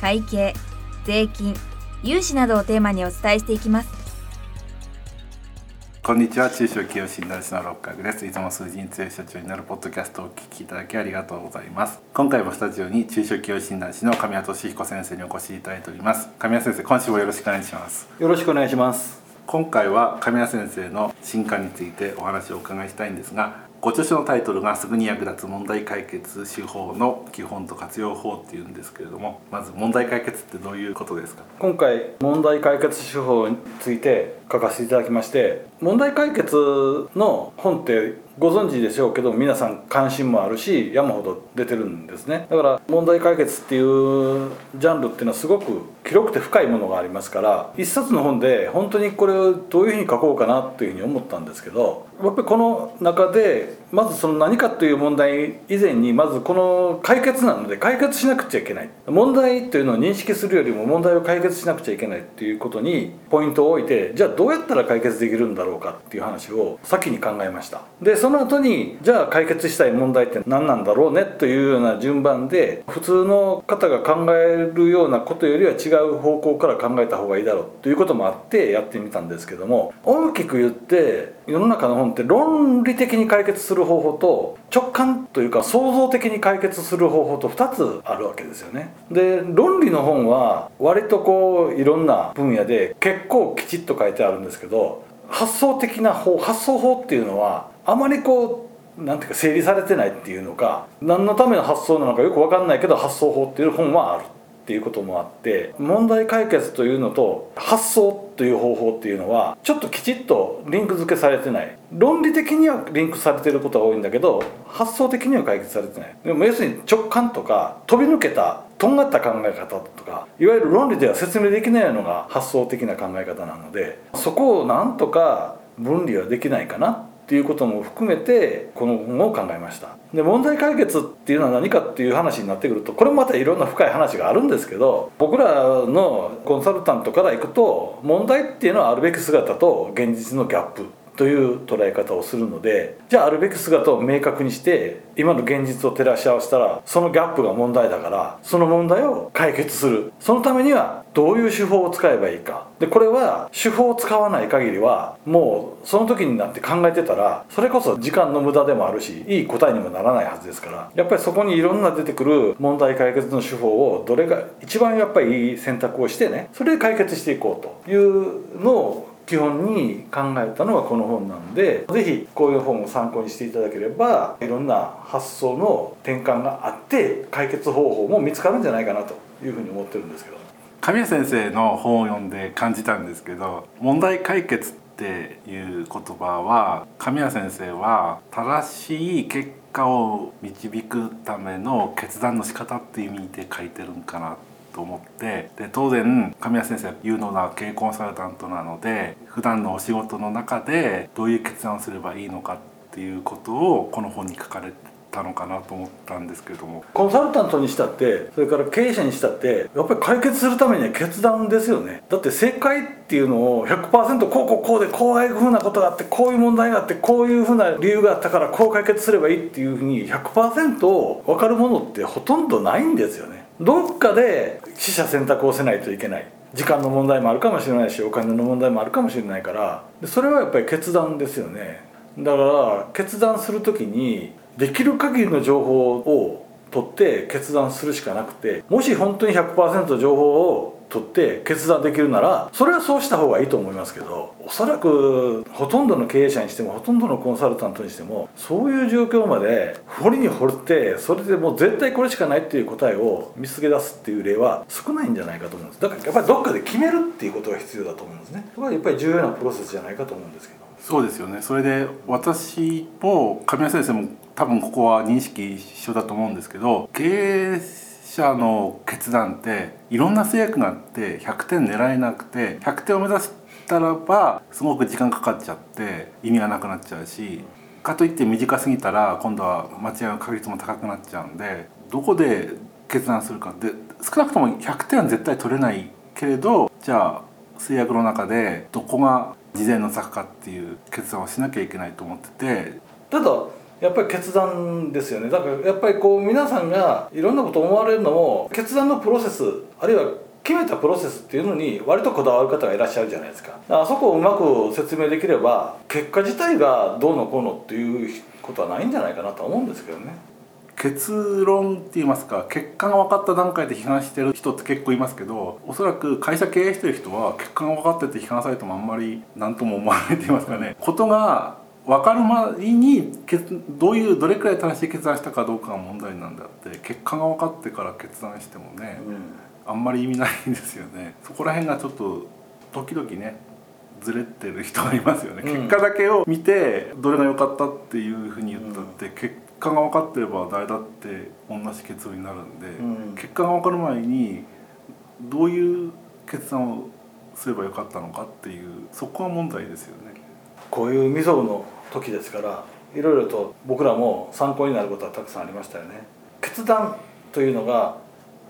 会計税金融資などをテーマにお伝えしていきます。こんにちは。中小企業診断士の六角です。いつも数字に強い社長になるポッドキャストをお聞きいただきありがとうございます。今回もスタジオに中小企業診断士の神谷俊彦先生にお越しいただいております。神谷先生今週もよろしくお願いします。よろしくお願いします。今回は神谷先生の進化についてお話をお伺いしたいんですがご著書のタイトルがすぐに役立つ問題解決手法の基本と活用法っていうんですけれどもまず問題解決ってどういうことですか？今回問題解決手法について書かせていただきまして問題解決の本ってご存知でしょうけど皆さん関心もあるし山ほど出てるんですね。だから問題解決っていうジャンルっていうのはすごく広くて深いものがありますから一冊の本で本当にこれをどういうふうに書こうかなというふうに思ったんですけどやっぱりこの中でまずその何かという問題以前にまずこの解決なので解決しなくちゃいけない。問題というのを認識するよりも問題を解決しなくちゃいけないっていうことにポイントを置いてじゃあどうやったら解決できるんだろうかっていう話を先に考えました。でその後にじゃあ解決したい問題って何なんだろうねというような順番で普通の方が考えるようなことよりは違う方向から考えた方がいいだろうということもあってやってみたんですけども大きく言って世の中の本って論理的に解決する方法と直感というか創造的に解決する方法と2つあるわけですよね。で論理の本は割とこういろんな分野で結構きちっと書いてあるんですけど発想的な方発想法っていうのはあまりこうなんていうか整理されてないっていうのか何のための発想なのかよく分かんないけど発想法っていう本はあるっていうこともあって問題解決というのと発想という方法っていうのはちょっときちっとリンク付けされてない。論理的にはリンクされてることが多いんだけど発想的には解決されてない。でも要するに直感とか飛び抜けたとんがった考え方とかいわゆる論理では説明できないのが発想的な考え方なのでそこをなんとか分離はできないかなっていうことも含めてこの本を考えました。で問題解決っていうのは何かっていう話になってくるとこれもまたいろんな深い話があるんですけど僕らのコンサルタントからいくと問題っていうのはあるべき姿と現実のギャップという捉え方をするのでじゃああるべき姿を明確にして今の現実を照らし合わせたらそのギャップが問題だからその問題を解決する。そのためにはどういう手法を使えばいいか。でこれは手法を使わない限りはもうその時になって考えてたらそれこそ時間の無駄でもあるしいい答えにもならないはずですからやっぱりそこにいろんな出てくる問題解決の手法をどれが一番やっぱりいい選択をしてねそれで解決していこうというのを基本に考えたのがこの本なんで是非こういう本を参考にしていただければいろんな発想の転換があって解決方法も見つかるんじゃないかなというふうに思ってるんですけど神谷先生の本を読んで感じたんですけど問題解決っていう言葉は神谷先生は正しい結果を導くための決断の仕方っていう意味で書いてるんかなと思ってで当然神谷先生は有能な経営コンサルタントなので普段のお仕事の中でどういう決断をすればいいのかっていうことをこの本に書かれてたのかなと思ったんですけれども。コンサルタントにしたってそれから経営者にしたってやっぱり解決するためには決断ですよね。だって正解っていうのを100%こうこうこうでこういうふうなことがあってこういう問題があってこういうふうな理由があったからこう解決すればいいっていうふうに100%分かるものってほとんどないんですよね。どっかで取捨選択をせないといけない。時間の問題もあるかもしれないしお金の問題もあるかもしれないから。それはやっぱり決断ですよね。だから決断する時にできる限りの情報を取って決断するしかなくてもし本当に100%情報を取って決断できるならそれはそうした方がいいと思いますけどおそらくほとんどの経営者にしてもほとんどのコンサルタントにしてもそういう状況まで掘りに掘ってそれでもう絶対これしかないっていう答えを見つけ出すっていう例は少ないんじゃないかと思うんです。だからやっぱりどっかで決めるっていうことが必要だと思うんですね。それはやっぱり重要なプロセスじゃないかと思うんですけど。そうですよね。それで私も神谷先生も多分ここは認識一緒だと思うんですけど経営者の決断っていろんな制約があって100点狙えなくて100点を目指したらばすごく時間かかっちゃって意味がなくなっちゃうしかといって短すぎたら今度は間違いの確率も高くなっちゃうんでどこで決断するかで少なくとも100点は絶対取れないけれどじゃあ制約の中でどこが事前の策かっていう決断をしなきゃいけないと思ってて。ただやっぱり決断ですよね。だからやっぱりこう皆さんがいろんなこと思われるのも決断のプロセスあるいは決めたプロセスっていうのに割とこだわる方がいらっしゃるじゃないですか。あそこをうまく説明できれば結果自体がどうのこうのっていうことはないんじゃないかなと思うんですけどね。結論って言いますか結果が分かった段階で批判してる人って結構いますけどおそらく会社経営してる人は結果が分かってて批判されてもあんまり何とも思わないと言いますかね。ことが分かる前にどういうどれくらい正しい決断したかどうかが問題なんだって結果が分かってから決断してもね、うん、あんまり意味ないんですよね。そこら辺がちょっと時々ねずれてる人がいますよね、うん、結果だけを見てどれが良かったっていうふうに言ったって、うん、結果が分かってれば誰だって同じ結論になるんで、うん、結果が分かる前にどういう決断をすればよかったのかっていうそこは問題ですよね。こういう未曾有の時ですからいろいろと僕らも参考になることはたくさんありましたよね。決断というのが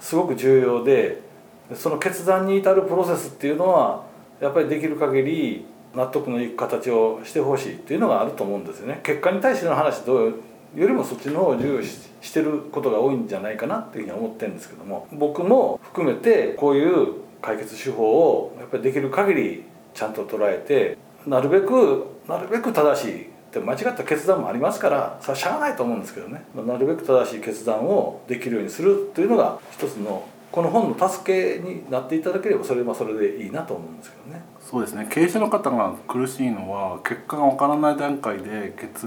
すごく重要でその決断に至るプロセスっていうのはやっぱりできる限り納得のいく形をしてほしいっていうのがあると思うんですよね。結果に対しての話どうよりもそっちの方を重視してることが多いんじゃないかなっていうふうに思ってるんですけども僕も含めてこういう解決手法をやっぱりできる限りちゃんと捉えてなるべくなるべく正しいで間違った決断もありますからそれはしゃあないと思うんですけどねなるべく正しい決断をできるようにするというのが一つのこの本の助けになっていただければそれはそれでいいなと思うんですけどね。そうですね経営者の方が苦しいのは結果がわからない段階で決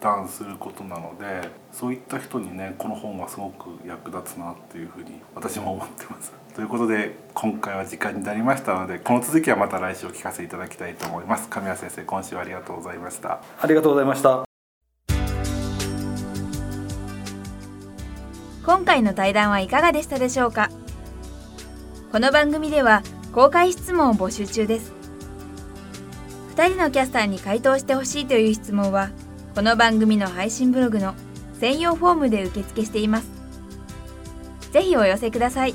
断することなのでそういった人にねこの本はすごく役立つなっていうふうに私も思ってます。ということで今回は時間になりましたのでこの続きはまた来週お聞かせいただきたいと思います。神谷先生今週はありがとうございました。ありがとうございました。今回の対談はいかがでしたでしょうか？この番組では公開質問を募集中です。2人のキャスターに回答してほしいという質問はこの番組の配信ブログの専用フォームで受付しています。ぜひお寄せください